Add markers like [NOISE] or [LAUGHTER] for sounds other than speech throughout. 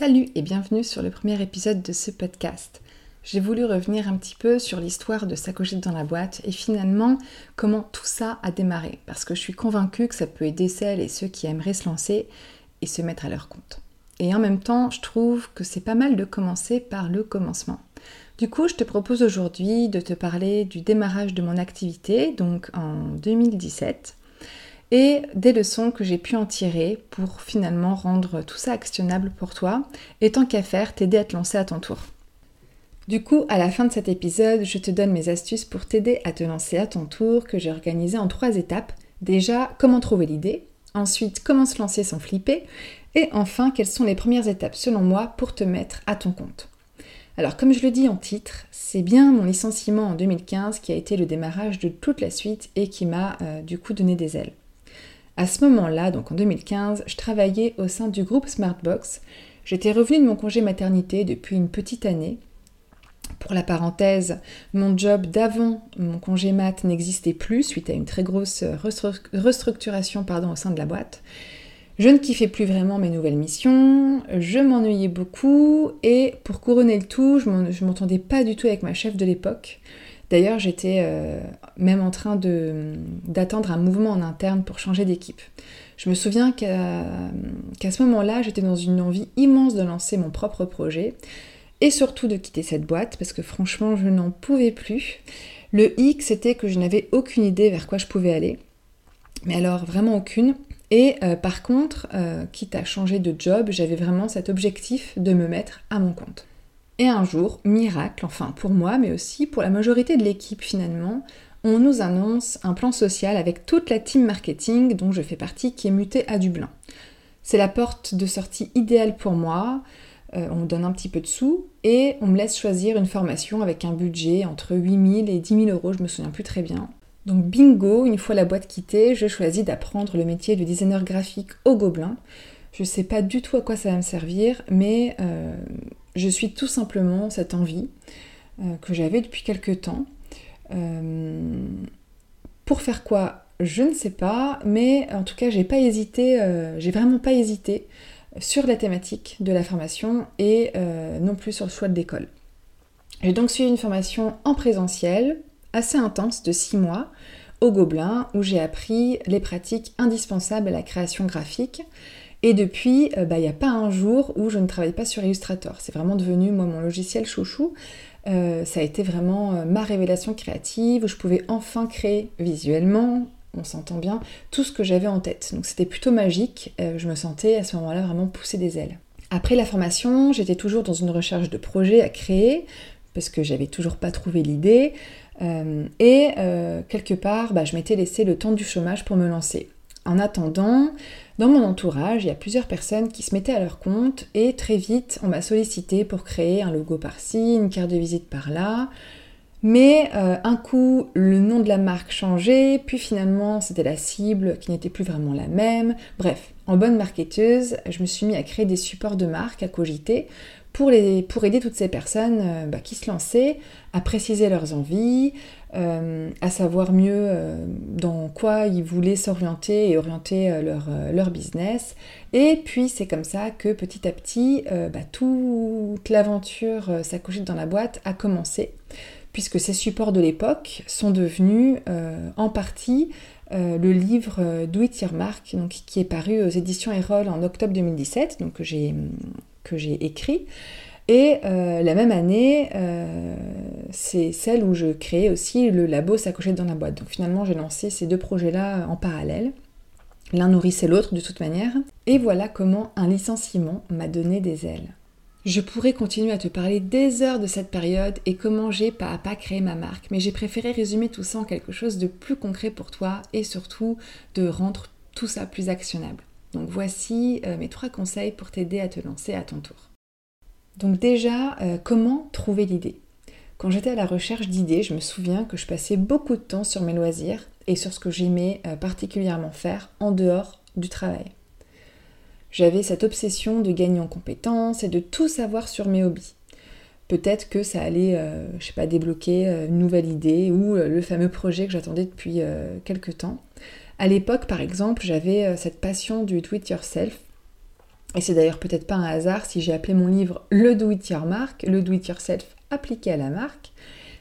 Salut et bienvenue sur le premier épisode de ce podcast. J'ai voulu revenir un petit peu sur l'histoire de Sacochette dans la boîte et finalement comment tout ça a démarré parce que je suis convaincue que ça peut aider celles et ceux qui aimeraient se lancer et se mettre à leur compte. Et en même temps, je trouve que c'est pas mal de commencer par le commencement. Du coup, je te propose aujourd'hui de te parler du démarrage de mon activité, donc en 2017, et des leçons que j'ai pu en tirer pour finalement rendre tout ça actionnable pour toi et tant qu'à faire, t'aider à te lancer à ton tour. Du coup, à la fin de cet épisode, je te donne mes astuces pour t'aider à te lancer à ton tour que j'ai organisé en trois étapes. Déjà, comment trouver l'idée, ensuite, comment se lancer sans flipper, et enfin, quelles sont les premières étapes selon moi pour te mettre à ton compte. Alors, comme je le dis en titre, c'est bien mon licenciement en 2015 qui a été le démarrage de toute la suite et qui m'a euh, du coup donné des ailes. À ce moment-là, donc en 2015, je travaillais au sein du groupe Smartbox. J'étais revenue de mon congé maternité depuis une petite année. Pour la parenthèse, mon job d'avant mon congé mat n'existait plus suite à une très grosse restructuration pardon, au sein de la boîte. Je ne kiffais plus vraiment mes nouvelles missions, je m'ennuyais beaucoup et pour couronner le tout, je m'entendais pas du tout avec ma chef de l'époque. D'ailleurs, j'étais euh, même en train d'attendre un mouvement en interne pour changer d'équipe. Je me souviens qu'à ce moment-là, j'étais dans une envie immense de lancer mon propre projet et surtout de quitter cette boîte parce que franchement, je n'en pouvais plus. Le hic, c'était que je n'avais aucune idée vers quoi je pouvais aller. Mais alors, vraiment aucune. Et euh, par contre, euh, quitte à changer de job, j'avais vraiment cet objectif de me mettre à mon compte. Et un jour, miracle, enfin pour moi, mais aussi pour la majorité de l'équipe finalement, on nous annonce un plan social avec toute la team marketing dont je fais partie qui est mutée à Dublin. C'est la porte de sortie idéale pour moi. Euh, on me donne un petit peu de sous et on me laisse choisir une formation avec un budget entre 8000 et 10 000 euros, je me souviens plus très bien. Donc bingo, une fois la boîte quittée, je choisis d'apprendre le métier de designer graphique au Gobelin. Je sais pas du tout à quoi ça va me servir, mais euh, je suis tout simplement cette envie euh, que j'avais depuis quelque temps. Euh, pour faire quoi Je ne sais pas, mais en tout cas, j'ai pas hésité, j'ai vraiment pas hésité sur la thématique de la formation et non plus sur le choix de l'école. J'ai donc suivi une formation en présentiel assez intense de 6 mois au Gobelin où j'ai appris les pratiques indispensables à la création graphique et depuis, euh, bah, il n'y a pas un jour où je ne travaille pas sur Illustrator. C'est vraiment devenu, moi, mon logiciel chouchou. Euh, ça a été vraiment euh, ma révélation créative, où je pouvais enfin créer visuellement, on s'entend bien, tout ce que j'avais en tête. Donc c'était plutôt magique, je me sentais à ce moment-là vraiment pousser des ailes. Après la formation, j'étais toujours dans une recherche de projet à créer, parce que j'avais toujours pas trouvé l'idée, et quelque part, bah, je m'étais laissé le temps du chômage pour me lancer. En attendant, dans mon entourage, il y a plusieurs personnes qui se mettaient à leur compte et très vite, on m'a sollicité pour créer un logo par-ci, une carte de visite par-là. Mais euh, un coup, le nom de la marque changeait, puis finalement, c'était la cible qui n'était plus vraiment la même. Bref, en bonne marketeuse, je me suis mis à créer des supports de marque à cogiter pour, les, aider toutes ces personnes euh, bah, qui se lançaient à préciser leurs envies, euh, à savoir mieux euh, dans quoi ils voulaient s'orienter et orienter leur, leur, business. Et puis c'est comme ça que petit à petit, bah, toute l'aventure s'accoucher dans la boîte a commencé, puisque ces supports de l'époque sont devenus en partie le livre Do It Mark, donc, qui est paru aux éditions Erol en octobre 2017, donc que j'ai écrit. Et euh, la même année, euh, c'est celle où je créais aussi le labo S'accrocher dans la boîte. Donc finalement, j'ai lancé ces deux projets-là en parallèle. L'un nourrissait l'autre de toute manière. Et voilà comment un licenciement m'a donné des ailes. Je pourrais continuer à te parler des heures de cette période et comment j'ai pas à pas créé ma marque, mais j'ai préféré résumer tout ça en quelque chose de plus concret pour toi et surtout de rendre tout ça plus actionnable. Donc voici mes trois conseils pour t'aider à te lancer à ton tour. Donc déjà, comment trouver l'idée? Quand j'étais à la recherche d'idées, je me souviens que je passais beaucoup de temps sur mes loisirs et sur ce que j'aimais particulièrement faire en dehors du travail. J'avais cette obsession de gagner en compétences et de tout savoir sur mes hobbies. Peut-être que ça allait, euh, je sais pas, débloquer euh, une nouvelle idée ou euh, le fameux projet que j'attendais depuis quelques temps. À l'époque, par exemple, j'avais cette passion du do it yourself. Et c'est d'ailleurs peut-être pas un hasard si j'ai appelé mon livre Le do it your mark, le do it yourself appliqué à la marque.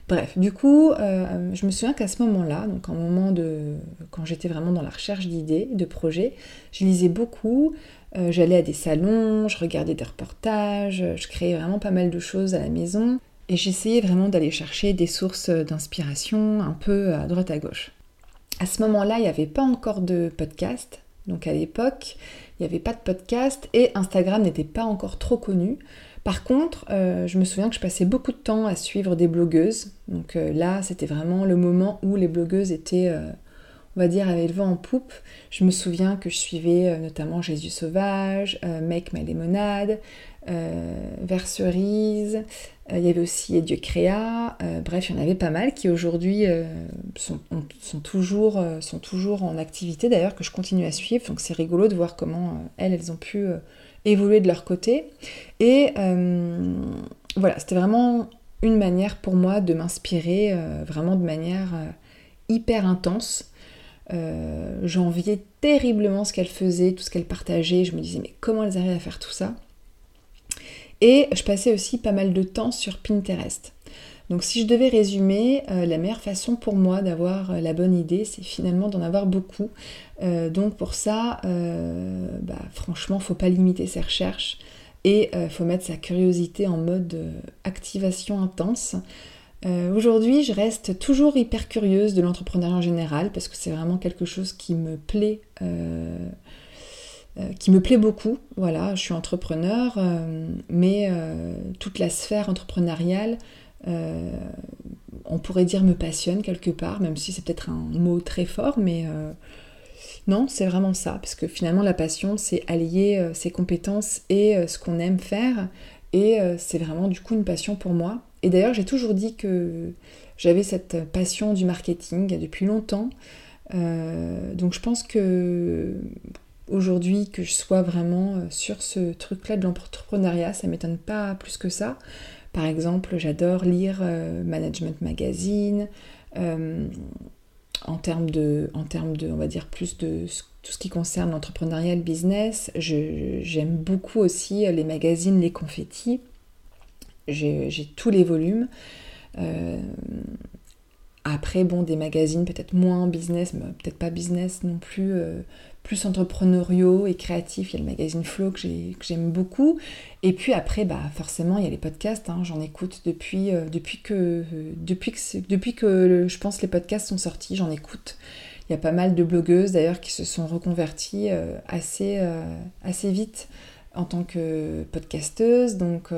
Bref, du coup, je me souviens qu'à ce moment-là, donc en moment de, quand j'étais vraiment dans la recherche d'idées, de projets, je lisais beaucoup, euh, j'allais à des salons, je regardais des reportages, je créais vraiment pas mal de choses à la maison et j'essayais vraiment d'aller chercher des sources d'inspiration un peu à droite à gauche. À ce moment-là, il n'y avait pas encore de podcast, donc à l'époque, il n'y avait pas de podcast et Instagram n'était pas encore trop connu. Par contre, euh, je me souviens que je passais beaucoup de temps à suivre des blogueuses. Donc euh, là, c'était vraiment le moment où les blogueuses étaient on va dire, avait le vent en poupe. Je me souviens que je suivais euh, notamment Jésus Sauvage, euh, Make My Lemonade, euh, Verserise, il y avait aussi Dieu Créa, bref, il y en avait pas mal qui aujourd'hui sont, toujours, sont toujours en activité d'ailleurs, que je continue à suivre, donc c'est rigolo de voir comment elles, elles ont pu évoluer de leur côté. Et voilà, c'était vraiment une manière pour moi de m'inspirer vraiment de manière hyper intense euh, j'enviais terriblement ce qu'elle faisait, tout ce qu'elle partageait. Je me disais, mais comment elles arrivent à faire tout ça? Et je passais aussi pas mal de temps sur Pinterest. Donc si je devais résumer, euh, la meilleure façon pour moi d'avoir euh, la bonne idée, c'est finalement d'en avoir beaucoup. donc pour ça, bah, franchement, faut pas limiter ses recherches et faut mettre sa curiosité en mode activation intense. Euh, aujourd'hui, je reste toujours hyper curieuse de l'entrepreneuriat en général parce que c'est vraiment quelque chose qui me plaît, euh, euh, qui me plaît beaucoup. Voilà, je suis entrepreneur, mais toute la sphère entrepreneuriale, on pourrait dire me passionne quelque part, même si c'est peut-être un mot très fort, mais non, c'est vraiment ça, parce que finalement la passion, c'est allier ses compétences et ce qu'on aime faire, et c'est vraiment du coup une passion pour moi. Et d'ailleurs, j'ai toujours dit que j'avais cette passion du marketing depuis longtemps. Euh, donc je pense que aujourd'hui que je sois vraiment euh, sur ce truc-là de l'entrepreneuriat, ça m'étonne pas plus que ça. Par exemple, j'adore lire euh, Management Magazine. en termes de, en termes de, on va dire plus de tout ce qui concerne l'entrepreneuriat, le business, j'aime beaucoup aussi les magazines Les Confettis j'ai tous les volumes. Euh, après, bon, des magazines peut-être moins business, peut-être pas business non plus, euh, plus entrepreneuriaux et créatifs. Il y a le magazine Flow que j'aime beaucoup. Et puis après, bah, forcément, il y a les podcasts. Hein. J'en écoute depuis, euh, depuis, que, depuis, que, depuis que je pense les podcasts sont sortis, j'en écoute. Il y a pas mal de blogueuses d'ailleurs qui se sont reconverties assez, assez vite en tant que podcasteuse. Donc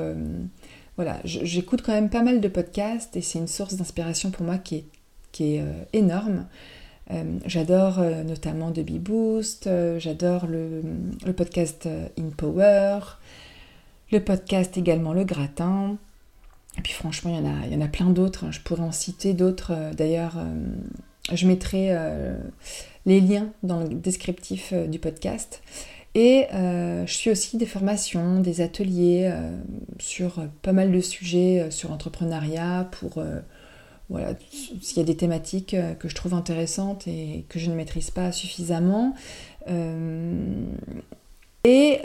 voilà, j'écoute quand même pas mal de podcasts et c'est une source d'inspiration pour moi qui est, euh, énorme. Euh, j'adore euh, notamment The Boost, j'adore le, podcast In Power, le podcast également Le Gratin. Et puis franchement, il y en a, il y en a plein d'autres. Je pourrais en citer d'autres. D'ailleurs, je mettrai les liens dans le descriptif du podcast. Et euh, je suis aussi des formations, des ateliers euh, sur pas mal de sujets euh, sur l'entrepreneuriat pour voilà, s'il y a des thématiques que je trouve intéressantes et que je ne maîtrise pas suffisamment. et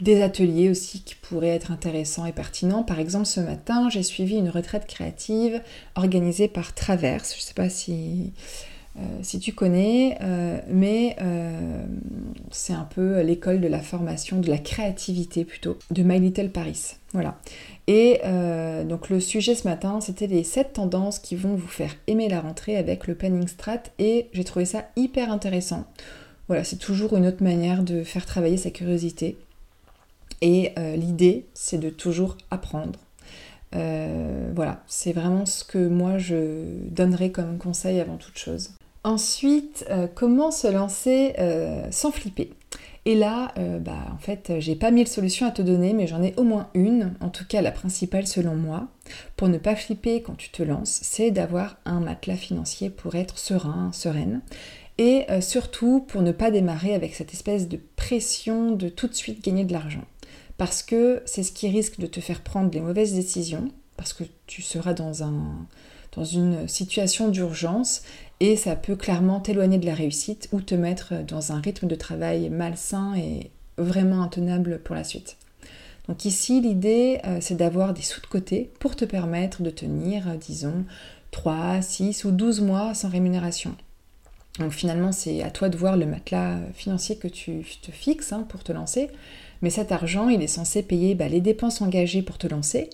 des ateliers aussi qui pourraient être intéressants et pertinents. Par exemple, ce matin, j'ai suivi une retraite créative organisée par Traverse. Je ne sais pas si euh, si tu connais, euh, mais euh, c'est un peu l'école de la formation, de la créativité plutôt, de My Little Paris. Voilà. Et donc le sujet ce matin, c'était les 7 tendances qui vont vous faire aimer la rentrée avec le planning strat et j'ai trouvé ça hyper intéressant. Voilà, c'est toujours une autre manière de faire travailler sa curiosité. Et l'idée, c'est de toujours apprendre. voilà, c'est vraiment ce que moi je donnerais comme conseil avant toute chose. Ensuite, euh, comment se lancer euh, sans flipper? Et là, euh, bah, en fait, j'ai pas mille solutions à te donner, mais j'en ai au moins une, en tout cas la principale selon moi, pour ne pas flipper quand tu te lances, c'est d'avoir un matelas financier pour être serein, sereine. Et surtout pour ne pas démarrer avec cette espèce de pression de tout de suite gagner de l'argent. Parce que c'est ce qui risque de te faire prendre les mauvaises décisions, parce que tu seras dans une situation d'urgence et ça peut clairement t'éloigner de la réussite ou te mettre dans un rythme de travail malsain et vraiment intenable pour la suite. Donc ici, l'idée, euh, c'est d'avoir des sous de côté pour te permettre de tenir, euh, disons, 3, 6 ou 12 mois sans rémunération. Donc finalement, c'est à toi de voir le matelas financier que tu te fixes hein, pour te lancer. Mais cet argent, il est censé payer bah, les dépenses engagées pour te lancer,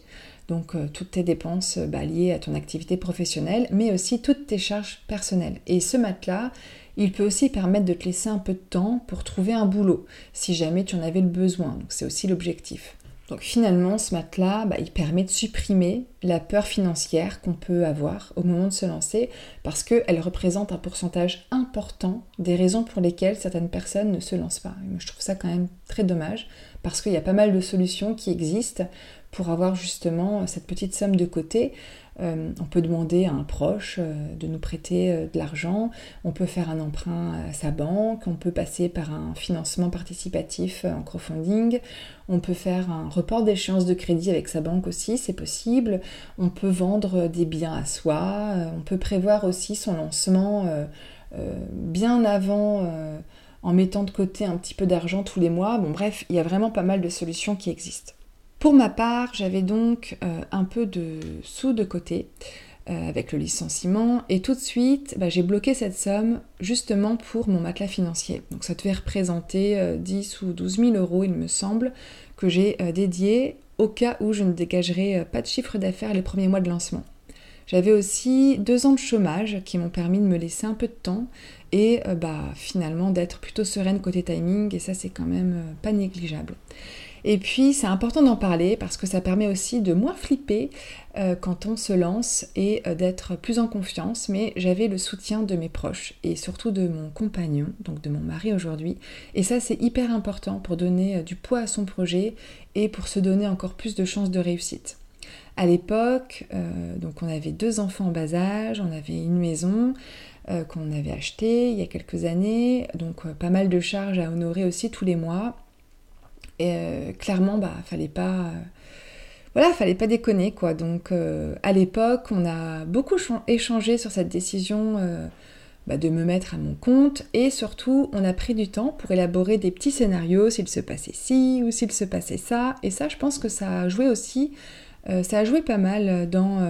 donc euh, toutes tes dépenses bah, liées à ton activité professionnelle, mais aussi toutes tes charges personnelles. Et ce matelas, il peut aussi permettre de te laisser un peu de temps pour trouver un boulot, si jamais tu en avais le besoin. C'est aussi l'objectif. Donc finalement, ce matelas, bah, il permet de supprimer la peur financière qu'on peut avoir au moment de se lancer, parce qu'elle représente un pourcentage important des raisons pour lesquelles certaines personnes ne se lancent pas. je trouve ça quand même très dommage, parce qu'il y a pas mal de solutions qui existent pour avoir justement cette petite somme de côté. Euh, on peut demander à un proche euh, de nous prêter euh, de l'argent, on peut faire un emprunt à sa banque, on peut passer par un financement participatif en crowdfunding, on peut faire un report d'échéance de crédit avec sa banque aussi, c'est possible, on peut vendre des biens à soi, on peut prévoir aussi son lancement bien avant en mettant de côté un petit peu d'argent tous les mois. Bon bref, il y a vraiment pas mal de solutions qui existent. Pour ma part, j'avais donc euh, un peu de sous de côté euh, avec le licenciement et tout de suite, bah, j'ai bloqué cette somme justement pour mon matelas financier. Donc ça devait représenter 10 euh, ou 12 000 euros, il me semble, que j'ai dédié au cas où je ne dégagerais pas de chiffre d'affaires les premiers mois de lancement. J'avais aussi deux ans de chômage qui m'ont permis de me laisser un peu de temps et bah, finalement d'être plutôt sereine côté timing et ça c'est quand même pas négligeable. Et puis c'est important d'en parler parce que ça permet aussi de moins flipper euh, quand on se lance et euh, d'être plus en confiance. Mais j'avais le soutien de mes proches et surtout de mon compagnon, donc de mon mari aujourd'hui. Et ça c'est hyper important pour donner euh, du poids à son projet et pour se donner encore plus de chances de réussite. À l'époque, donc on avait deux enfants en bas âge, on avait une maison, qu'on avait achetée il y a quelques années, donc pas mal de charges à honorer aussi tous les mois. Et euh, clairement, bah, fallait pas. Euh, voilà, fallait pas déconner, quoi. Donc, euh, à l'époque, on a beaucoup échangé sur cette décision bah, de me mettre à mon compte. Et surtout, on a pris du temps pour élaborer des petits scénarios, s'il se passait ci ou s'il se passait ça. Et ça, je pense que ça a joué aussi. ça a joué pas mal dans.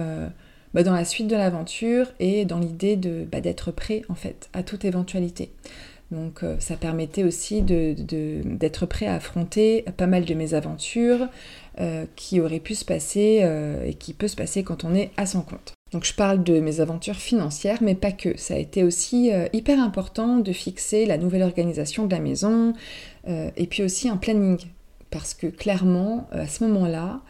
Bah, dans la suite de l'aventure et dans l'idée de, d'être prêt en fait à toute éventualité. Donc euh, ça permettait aussi d'être prêt à affronter pas mal de mes aventures euh, qui auraient pu se passer euh, et qui peut se passer quand on est à son compte. Donc je parle de mes aventures financières, mais pas que. Ça a été aussi hyper important de fixer la nouvelle organisation de la maison et puis aussi un planning. Parce que clairement, à ce moment-là,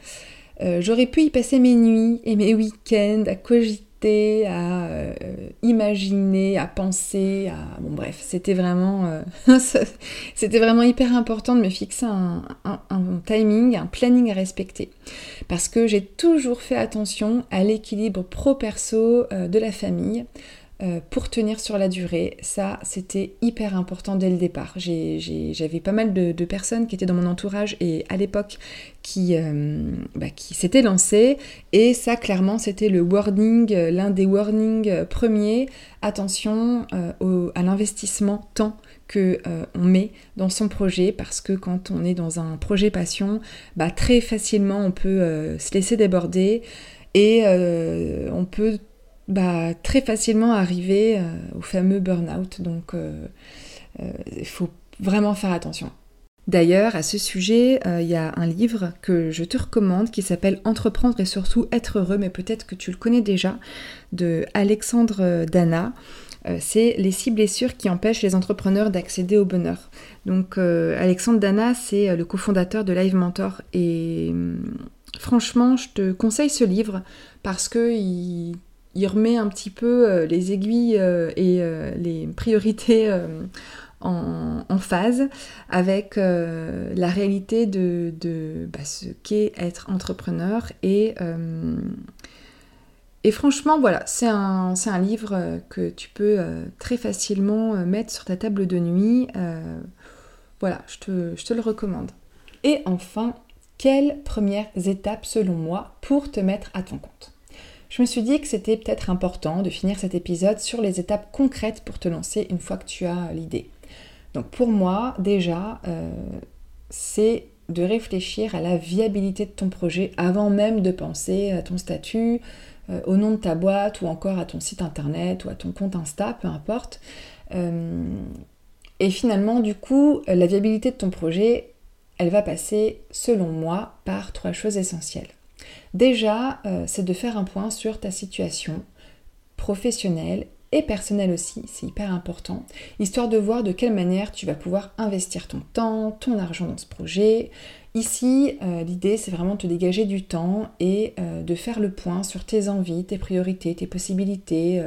j'aurais pu y passer mes nuits et mes week-ends à cogiter à euh, imaginer, à penser, à... Bon bref, c'était vraiment, euh, [LAUGHS] c'était vraiment hyper important de me fixer un, timing, un planning à respecter. Parce que j'ai toujours fait attention à l'équilibre pro-perso euh, de la famille. Euh, pour tenir sur la durée. Ça, c'était hyper important dès le départ. J'avais pas mal de, personnes qui étaient dans mon entourage et à l'époque qui, euh, bah, s'étaient lancées. Et ça, clairement, c'était le warning, euh, l'un des warnings premiers. Attention à l'investissement temps que on met dans son projet parce que quand on est dans un projet passion, bah, très facilement on peut se laisser déborder et on peut bah, très facilement arriver euh, au fameux burn-out. Donc euh, euh, il faut vraiment faire attention. D'ailleurs, à ce sujet, il y a un livre que je te recommande qui s'appelle Entreprendre et surtout être heureux, mais peut-être que tu le connais déjà, de Alexandre Dana. c'est les six blessures qui empêchent les entrepreneurs d'accéder au bonheur. Donc Alexandre Dana, c'est le cofondateur de Live Mentor et hum, franchement, je te conseille ce livre parce que il il remet un petit peu euh, les aiguilles euh, et euh, les priorités en, phase avec la réalité de, bah, ce qu'est être entrepreneur et et franchement, voilà, c'est un, un, livre que tu peux très facilement mettre sur ta table de nuit. voilà, je te, je te, le recommande. Et enfin, quelles premières étapes selon moi pour te mettre à ton compte? Je me suis dit que c'était peut-être important de finir cet épisode sur les étapes concrètes pour te lancer une fois que tu as l'idée. Donc pour moi, déjà, euh, c'est de réfléchir à la viabilité de ton projet avant même de penser à ton statut, euh, au nom de ta boîte ou encore à ton site internet ou à ton compte Insta, peu importe. Euh, et finalement, du coup, la viabilité de ton projet, elle va passer, selon moi, par trois choses essentielles. Déjà, euh, c'est de faire un point sur ta situation professionnelle et personnelle aussi, c'est hyper important, histoire de voir de quelle manière tu vas pouvoir investir ton temps, ton argent dans ce projet. Ici, euh, l'idée, c'est vraiment de te dégager du temps et euh, de faire le point sur tes envies, tes priorités, tes possibilités,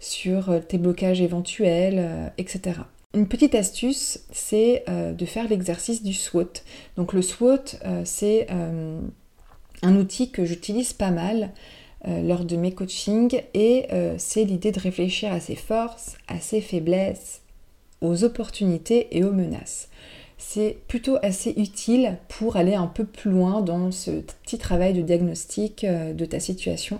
sur tes blocages éventuels, etc. Une petite astuce, c'est de faire l'exercice du SWOT. Donc le SWOT, c'est un outil que j'utilise pas mal euh, lors de mes coachings et euh, c'est l'idée de réfléchir à ses forces, à ses faiblesses, aux opportunités et aux menaces. C'est plutôt assez utile pour aller un peu plus loin dans ce petit travail de diagnostic euh, de ta situation.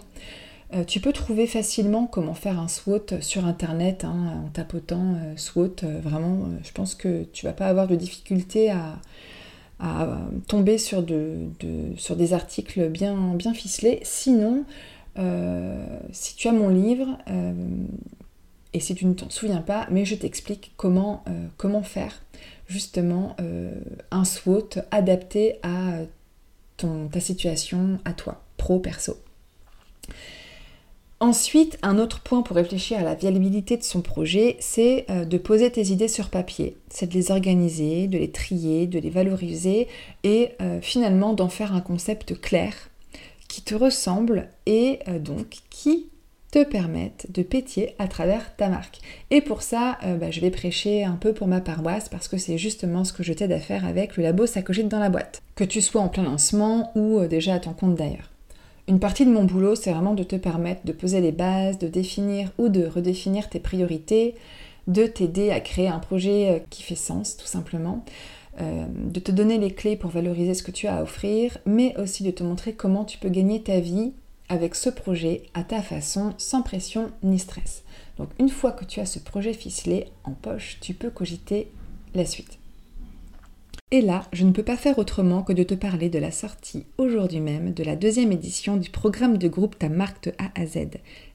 tu peux trouver facilement comment faire un SWOT sur internet hein, en tapotant SWOT. vraiment, je pense que tu vas pas avoir de difficulté à, à tomber sur, des articles bien, bien ficelés. Sinon, euh, si tu as mon livre, euh, et si tu ne t'en souviens pas, mais je t'explique comment, euh, comment faire justement un SWOT adapté à ton, ta situation, à toi, pro-perso. Ensuite, un autre point pour réfléchir à la viabilité de son projet, c'est euh, de poser tes idées sur papier. C'est de les organiser, de les trier, de les valoriser et euh, finalement d'en faire un concept clair qui te ressemble et euh, donc qui te permette de pétier à travers ta marque. Et pour ça, bah, je vais prêcher un peu pour ma paroisse parce que c'est justement ce que je t'aide à faire avec le labo Sacogite dans la boîte. Que tu sois en plein lancement ou déjà à ton compte d'ailleurs. Une partie de mon boulot, c'est vraiment de te permettre de poser les bases, de définir ou de redéfinir tes priorités, de t'aider à créer un projet euh, qui fait sens, tout simplement, euh, de te donner les clés pour valoriser ce que tu as à offrir, mais aussi de te montrer comment tu peux gagner ta vie avec ce projet à ta façon, sans pression ni stress. Donc une fois que tu as ce projet ficelé en poche, tu peux cogiter la suite. Et là, je ne peux pas faire autrement que de te parler de la sortie aujourd'hui même de la deuxième édition du programme de groupe Ta marque de A à Z.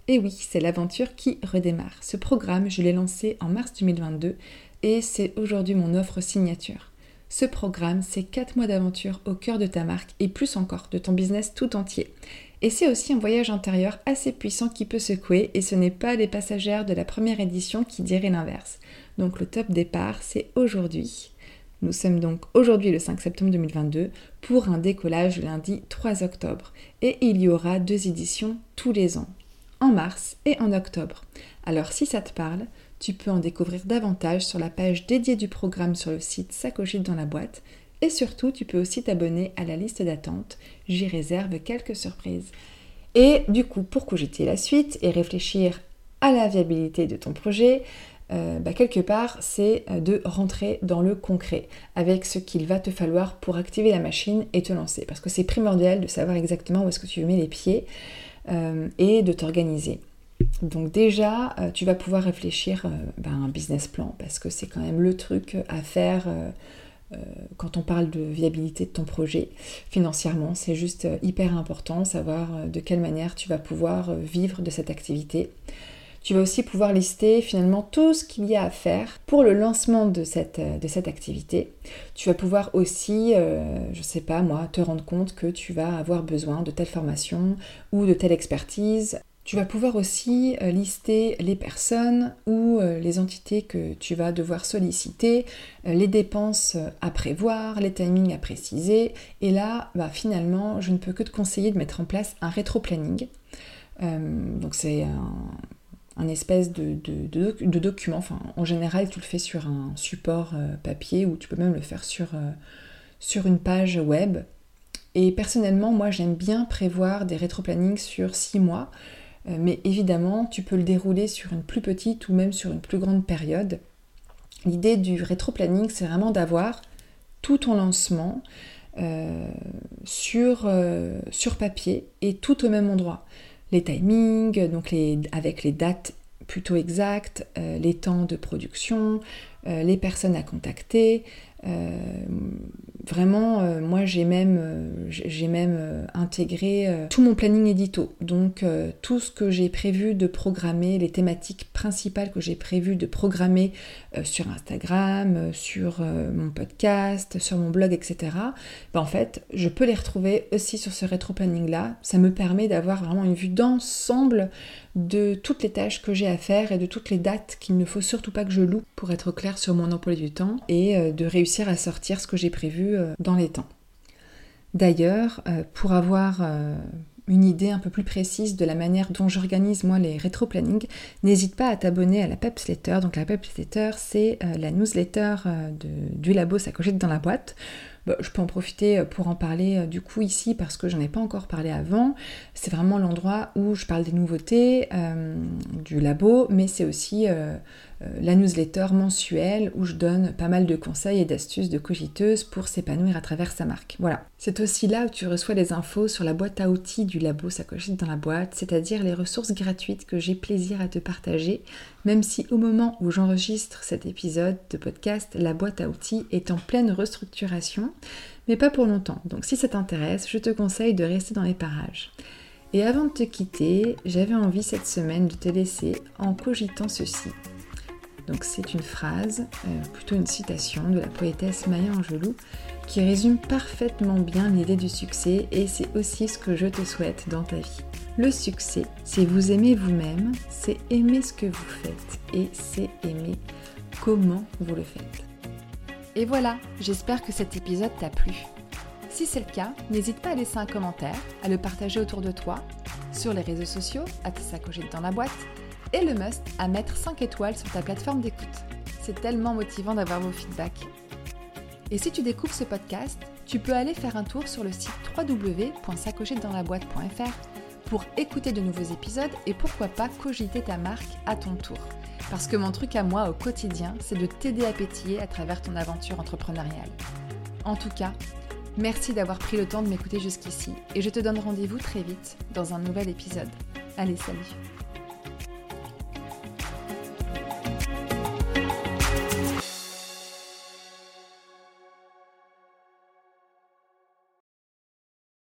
Et oui, c'est l'aventure qui redémarre. Ce programme, je l'ai lancé en mars 2022 et c'est aujourd'hui mon offre signature. Ce programme, c'est 4 mois d'aventure au cœur de ta marque et plus encore de ton business tout entier. Et c'est aussi un voyage intérieur assez puissant qui peut secouer et ce n'est pas les passagères de la première édition qui diraient l'inverse. Donc le top départ, c'est aujourd'hui. Nous sommes donc aujourd'hui le 5 septembre 2022 pour un décollage lundi 3 octobre et il y aura deux éditions tous les ans, en mars et en octobre. Alors si ça te parle, tu peux en découvrir davantage sur la page dédiée du programme sur le site Sacogite dans la boîte et surtout tu peux aussi t'abonner à la liste d'attente, j'y réserve quelques surprises. Et du coup, pour cogiter la suite et réfléchir à la viabilité de ton projet, euh, bah, quelque part, c'est euh, de rentrer dans le concret avec ce qu'il va te falloir pour activer la machine et te lancer. Parce que c'est primordial de savoir exactement où est-ce que tu mets les pieds euh, et de t'organiser. Donc déjà, tu vas pouvoir réfléchir bah, à un business plan parce que c'est quand même le truc à faire quand on parle de viabilité de ton projet financièrement. C'est juste hyper important, savoir de quelle manière tu vas pouvoir vivre de cette activité. Tu vas aussi pouvoir lister finalement tout ce qu'il y a à faire pour le lancement de cette, euh, de cette activité. Tu vas pouvoir aussi, euh, je sais pas moi, te rendre compte que tu vas avoir besoin de telle formation ou de telle expertise. Tu vas pouvoir aussi euh, lister les personnes ou les entités que tu vas devoir solliciter, les dépenses à prévoir, les timings à préciser. Et là, bah, finalement, je ne peux que te conseiller de mettre en place un rétro-planning. donc c'est un un espèce de, document. En général, tu le fais sur un support euh, papier ou tu peux même le faire sur, euh, sur une page web. Et personnellement, moi, j'aime bien prévoir des rétro-plannings sur six mois. Euh, mais évidemment, tu peux le dérouler sur une plus petite ou même sur une plus grande période. L'idée du rétro-planning, c'est vraiment d'avoir tout ton lancement sur, sur papier et tout au même endroit les timings, donc avec les dates plutôt exactes, euh, les temps de production, euh, les personnes à contacter, vraiment, euh, moi j'ai même, euh, j'ai même intégré tout mon planning édito. Donc tout ce que j'ai prévu de programmer, les thématiques principales que j'ai prévu de programmer sur Instagram, sur mon podcast, sur mon blog, etc. Ben, en fait, je peux les retrouver aussi sur ce rétro-planning là. Ça me permet d'avoir vraiment une vue d'ensemble de toutes les tâches que j'ai à faire et de toutes les dates qu'il ne faut surtout pas que je loue pour être clair sur mon emploi du temps et euh, de réussir à sortir ce que j'ai prévu euh, dans les temps. D'ailleurs, euh, pour avoir une idée un peu plus précise de la manière dont j'organise moi les rétro-plannings, n'hésite pas à t'abonner à la Pepsletter. Donc la Pepsletter, c'est la newsletter du labo Sacochette dans la boîte. Bah, je peux en profiter euh, pour en parler euh, du coup ici parce que j'en ai pas encore parlé avant. C'est vraiment l'endroit où je parle des nouveautés euh, du labo, mais c'est aussi la newsletter mensuelle où je donne pas mal de conseils et d'astuces de cogiteuse pour s'épanouir à travers sa marque. Voilà. C'est aussi là où tu reçois les infos sur la boîte à outils du labo Sacochette dans la boîte, c'est-à-dire les ressources gratuites que j'ai plaisir à te partager, même si au moment où j'enregistre cet épisode de podcast, la boîte à outils est en pleine restructuration mais pas pour longtemps. Donc si ça t'intéresse, je te conseille de rester dans les parages. Et avant de te quitter, j'avais envie cette semaine de te laisser en cogitant ceci. Donc c'est une phrase, euh, plutôt une citation de la poétesse Maya Angelou qui résume parfaitement bien l'idée du succès et c'est aussi ce que je te souhaite dans ta vie. Le succès, c'est vous aimer vous-même, c'est aimer ce que vous faites et c'est aimer comment vous le faites. Et voilà, j'espère que cet épisode t'a plu. Si c'est le cas, n'hésite pas à laisser un commentaire, à le partager autour de toi, sur les réseaux sociaux, à te sacocher dans la boîte, et le must à mettre 5 étoiles sur ta plateforme d'écoute. C'est tellement motivant d'avoir vos feedbacks. Et si tu découvres ce podcast, tu peux aller faire un tour sur le site www.sacochetdansLaBoîte.fr pour écouter de nouveaux épisodes et pourquoi pas cogiter ta marque à ton tour. Parce que mon truc à moi au quotidien, c'est de t'aider à pétiller à travers ton aventure entrepreneuriale. En tout cas, merci d'avoir pris le temps de m'écouter jusqu'ici et je te donne rendez-vous très vite dans un nouvel épisode. Allez, salut